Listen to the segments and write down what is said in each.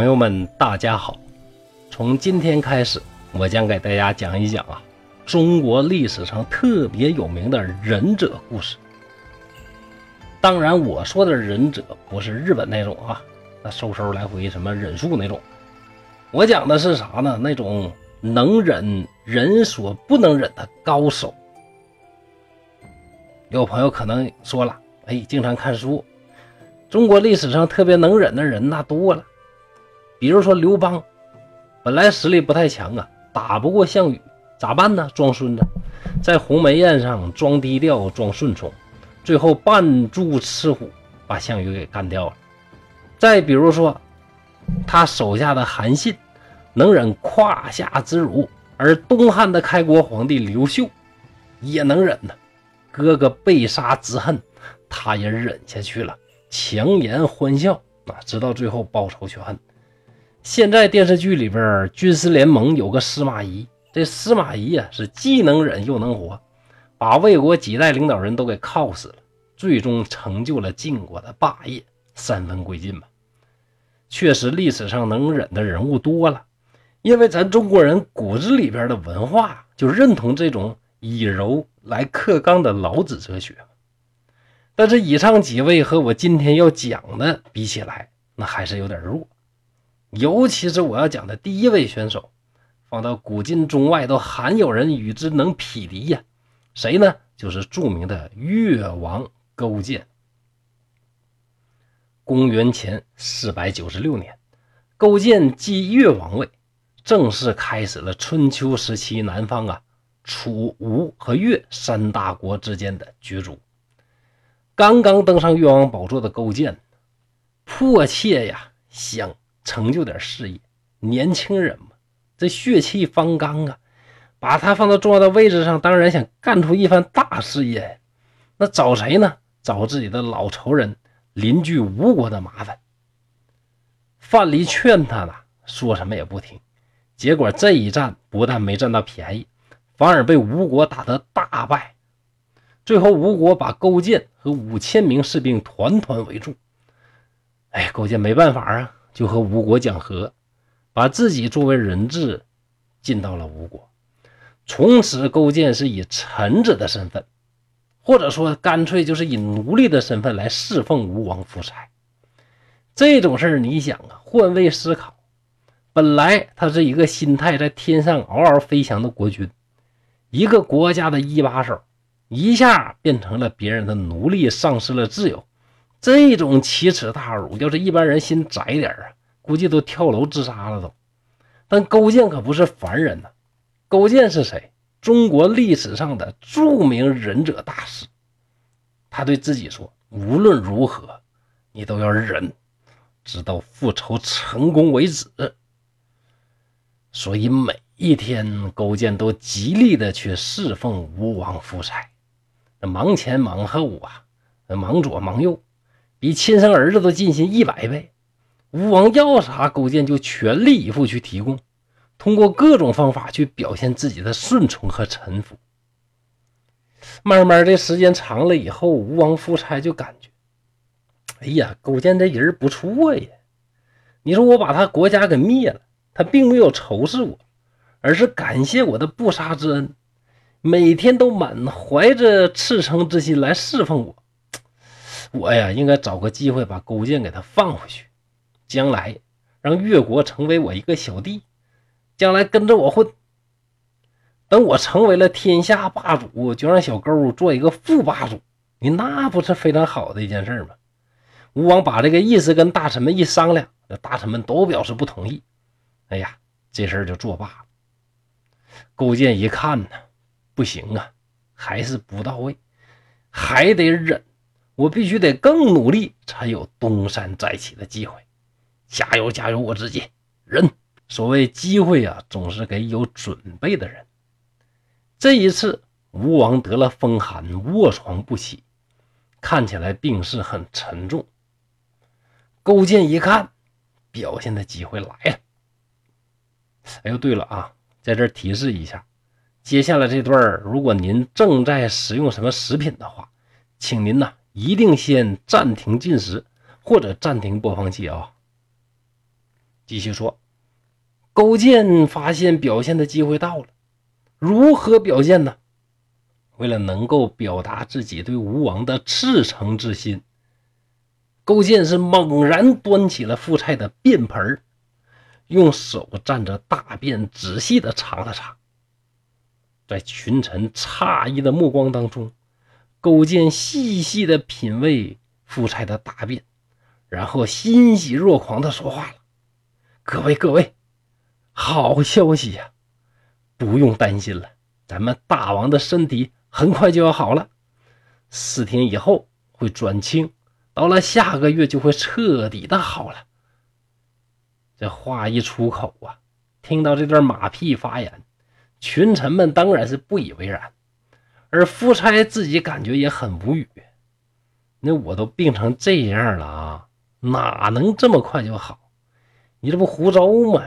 朋友们，大家好！从今天开始，我将给大家讲一讲啊，中国历史上特别有名的忍者故事。当然，我说的忍者不是日本那种啊，那嗖嗖来回什么忍术那种。我讲的是啥呢？那种能忍人所不能忍的高手。有朋友可能说了，哎，经常看书，中国历史上特别能忍的人那多了。比如说刘邦，本来实力不太强啊，打不过项羽，咋办呢？装孙子，在鸿门宴上装低调、装顺从，最后扮猪吃虎，把项羽给干掉了。再比如说，他手下的韩信，能忍胯下之辱，而东汉的开国皇帝刘秀也能忍呢。哥哥被杀之恨，他也忍下去了，强颜欢笑啊，直到最后报仇雪恨。现在电视剧里边，军师联盟有个司马懿，这司马懿呀是既能忍又能活，把魏国几代领导人都给靠死了，最终成就了晋国的霸业，三分归晋吧。确实，历史上能忍的人物多了，因为咱中国人骨子里边的文化就认同这种以柔来克刚的老子哲学。但是以上几位和我今天要讲的比起来，那还是有点弱。尤其是我要讲的第一位选手，放到古今中外都罕有人与之能匹敌呀。谁呢？就是著名的越王勾践。公元前四百九十六年，勾践继越王位，正式开始了春秋时期南方啊楚、吴和越三大国之间的角逐。刚刚登上越王宝座的勾践，迫切呀想。成就点事业，年轻人嘛，这血气方刚啊，把他放到重要的位置上，当然想干出一番大事业。那找谁呢？找自己的老仇人、邻居吴国的麻烦。范蠡劝他呢，说什么也不听。结果这一战不但没占到便宜，反而被吴国打得大败。最后，吴国把勾践和五千名士兵团团围住。哎，勾践没办法啊。就和吴国讲和，把自己作为人质进到了吴国。从此，勾践是以臣子的身份，或者说干脆就是以奴隶的身份来侍奉吴王夫差。这种事儿，你想啊，换位思考，本来他是一个心态在天上嗷嗷飞翔的国君，一个国家的一把手，一下变成了别人的奴隶，丧失了自由。这种奇耻大辱，要是一般人心窄点啊，估计都跳楼自杀了都。但勾践可不是凡人呐，勾践是谁？中国历史上的著名忍者大师。他对自己说：“无论如何，你都要忍，直到复仇成功为止。”所以每一天，勾践都极力的去侍奉吴王夫差，忙前忙后啊，忙左忙右。比亲生儿子都尽心一百倍，吴王要啥，勾践就全力以赴去提供，通过各种方法去表现自己的顺从和臣服。慢慢的时间长了以后，吴王夫差就感觉，哎呀，勾践这人不错呀。你说我把他国家给灭了，他并没有仇视我，而是感谢我的不杀之恩，每天都满怀着赤诚之心来侍奉我。我呀，应该找个机会把勾践给他放回去，将来让越国成为我一个小弟，将来跟着我混。等我成为了天下霸主，就让小勾做一个副霸主，你那不是非常好的一件事吗？吴王把这个意思跟大臣们一商量，那大臣们都表示不同意。哎呀，这事儿就作罢了。勾践一看呢，不行啊，还是不到位，还得忍。我必须得更努力，才有东山再起的机会。加油，加油！我自己人。所谓机会啊，总是给有准备的人。这一次，吴王得了风寒，卧床不起，看起来病势很沉重。勾践一看，表现的机会来了。哎呦，对了啊，在这提示一下，接下来这段如果您正在食用什么食品的话，请您呐。一定先暂停进食，或者暂停播放器啊。继续说，勾践发现表现的机会到了，如何表现呢？为了能够表达自己对吴王的赤诚之心，勾践是猛然端起了夫差的便盆用手蘸着大便仔细的尝了尝。在群臣诧异的目光当中，勾践细细的品味夫差的大便，然后欣喜若狂的说话了。各位各位，好消息呀！不用担心了，咱们大王的身体很快就要好了，四天以后会转清，到了下个月就会彻底的好了。这话一出口啊，听到这段马屁发言，群臣们当然是不以为然，而夫差自己感觉也很无语。那我都病成这样了啊，哪能这么快就好？你这不胡诌吗？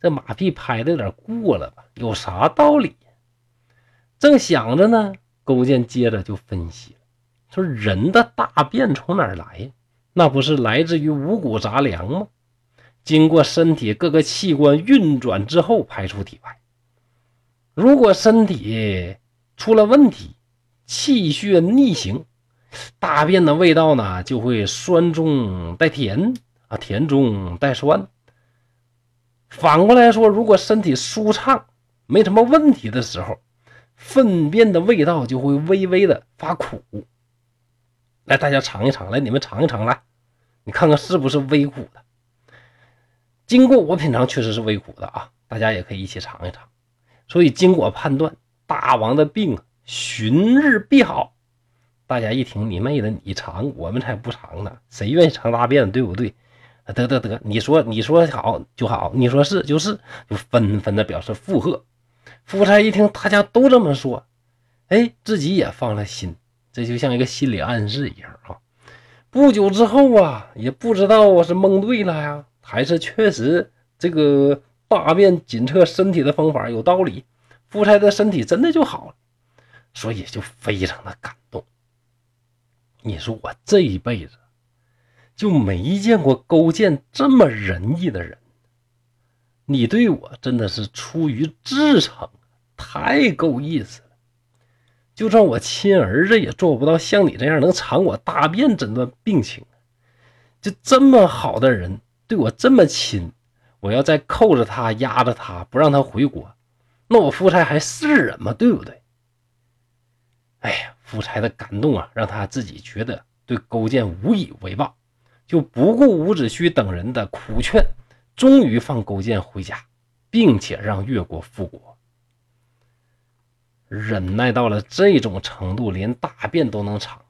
这马屁拍的有点过了吧？有啥道理？正想着呢，勾践接着就分析了，说：“人的大便从哪儿来？那不是来自于五谷杂粮吗？经过身体各个器官运转之后排出体外。如果身体出了问题，气血逆行，大便的味道呢就会酸中带甜啊，甜中带酸。”反过来说，如果身体舒畅、没什么问题的时候，粪便的味道就会微微的发苦。来，大家尝一尝，来，你们尝一尝，来，你看看是不是微苦的？经过我品尝，确实是微苦的啊！大家也可以一起尝一尝。所以，经过判断，大王的病旬日必好。大家一听，你妹的，你尝，我们才不尝呢，谁愿意尝大便，对不对？得得得，你说你说好就好，你说是就是，就纷纷的表示附和。夫差一听大家都这么说，哎，自己也放了心，这就像一个心理暗示一样啊。不久之后啊，也不知道我是蒙对了呀，还是确实这个大便检测身体的方法有道理，夫差的身体真的就好了，所以就非常的感动。你说我这一辈子。就没见过勾践这么仁义的人。你对我真的是出于至诚，太够意思了。就算我亲儿子也做不到像你这样能尝我大便诊断病情。就这么好的人对我这么亲，我要再扣着他压着他不让他回国，那我夫差还是人吗？对不对？哎呀，夫差的感动啊，让他自己觉得对勾践无以为报。就不顾伍子胥等人的苦劝，终于放勾践回家，并且让越国复国。忍耐到了这种程度，连大便都能尝，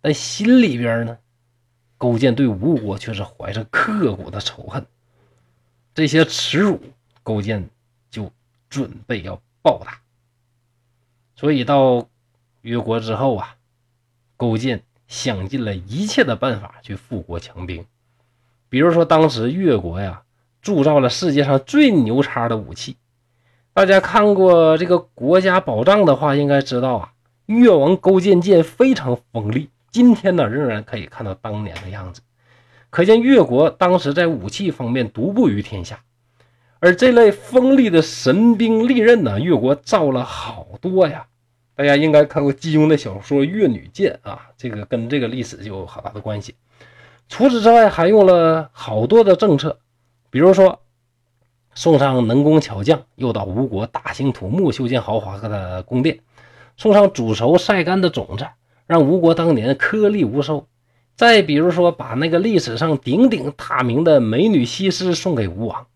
但心里边呢，勾践对吴国却是怀着刻骨的仇恨。这些耻辱，勾践就准备要报答。所以到越国之后啊，勾践。想尽了一切的办法去富国强兵，比如说当时越国呀铸造了世界上最牛叉的武器。大家看过这个国家宝藏的话，应该知道啊，越王勾践剑非常锋利，今天呢仍然可以看到当年的样子，可见越国当时在武器方面独步于天下。而这类锋利的神兵利刃呢，越国造了好多呀。大家应该看过金庸的小说《越女剑》啊，这个跟这个历史就有好大的关系。除此之外，还用了好多的政策，比如说送上能工巧匠，诱导吴国大兴土木，修建豪华的宫殿；送上煮熟晒干的种子，让吴国当年颗粒无收。再比如说，把那个历史上鼎鼎大名的美女西施送给吴王。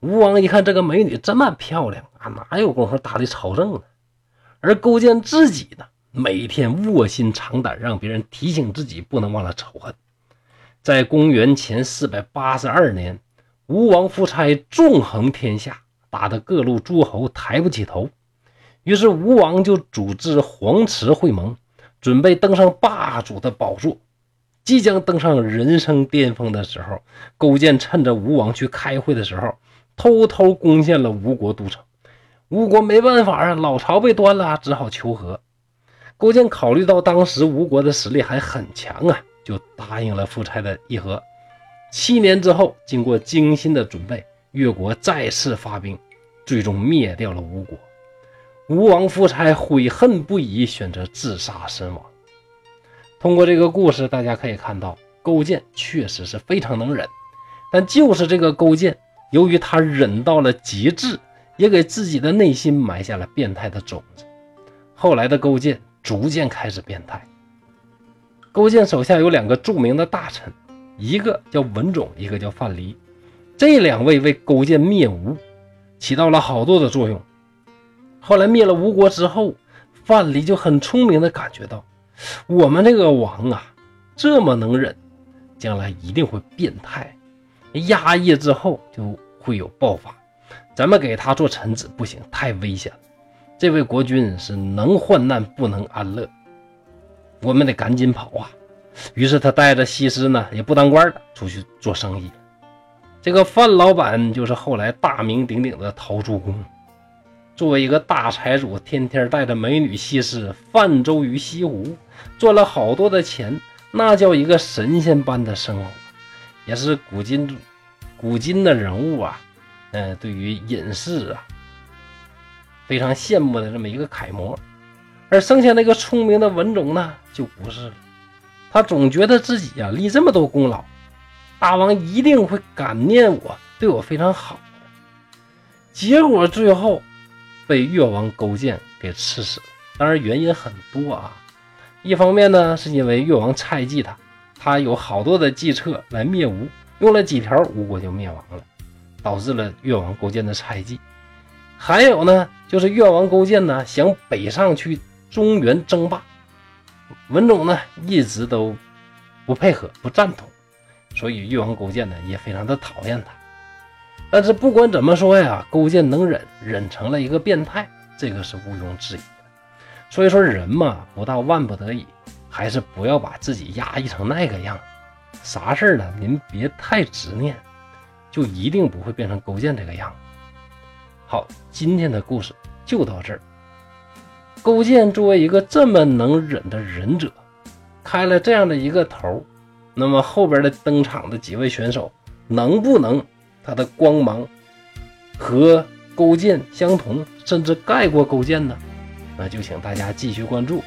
吴王一看这个美女这么漂亮啊，哪有功夫打理朝政呢？而勾践自己呢，每天卧薪尝胆，让别人提醒自己不能忘了仇恨。在公元前四百八十二年，吴王夫差纵横天下，打得各路诸侯抬不起头。于是吴王就组织黄池会盟，准备登上霸主的宝座。即将登上人生巅峰的时候，勾践趁着吴王去开会的时候，偷偷攻陷了吴国都城。吴国没办法啊，老巢被端了，只好求和。勾践考虑到当时吴国的实力还很强啊，就答应了夫差的议和。七年之后，经过精心的准备，越国再次发兵，最终灭掉了吴国。吴王夫差悔恨不已，选择自杀身亡。通过这个故事，大家可以看到，勾践确实是非常能忍，但就是这个勾践，由于他忍到了极致，也给自己的内心埋下了变态的种子。后来的勾践逐渐开始变态。勾践手下有两个著名的大臣。一个叫文种，一个叫范蠡，这两位为勾践灭吴起到了好多的作用。后来灭了吴国之后，范蠡就很聪明的感觉到，我们这个王啊这么能忍，将来一定会变态，压抑之后就会有爆发。咱们给他做臣子不行，太危险了。这位国君是能患难不能安乐，我们得赶紧跑啊！于是他带着西施呢，也不当官了，出去做生意。这个范老板就是后来大名鼎鼎的陶朱公。作为一个大财主，天天带着美女西施泛舟于西湖，赚了好多的钱，那叫一个神仙般的生活，也是古今古今的人物啊，嗯，对于隐士啊，非常羡慕的这么一个楷模。而剩下那个聪明的文种呢，就不是了。他总觉得自己呀立这么多功劳，大王一定会感念我，对我非常好。结果最后被越王勾践给刺死了。当然原因很多啊，一方面呢是因为越王猜忌他，他有好多的计策来灭吴，用了几条吴国就灭亡了，导致了越王勾践的猜忌。还有呢就是越王勾践呢想北上去中原争霸。文种呢一直都不配合、不赞同，所以越王勾践呢也非常的讨厌他。但是不管怎么说呀，勾践能忍，忍成了一个变态，这个是毋庸置疑的。所以说人嘛，不到万不得已，还是不要把自己压抑成那个样。啥事儿呢？您别太执念，就一定不会变成勾践这个样。好，今天的故事就到这儿。勾践作为一个这么能忍的忍者，开了这样的一个头，那么后边的登场的几位选手能不能他的光芒和勾践相同，甚至盖过勾践呢？那就请大家继续关注《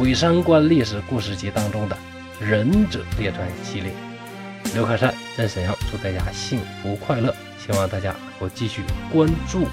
鬼山关历史故事集》当中的《忍者列传》系列。刘克山在沈阳，祝大家幸福快乐，希望大家能够继续关注。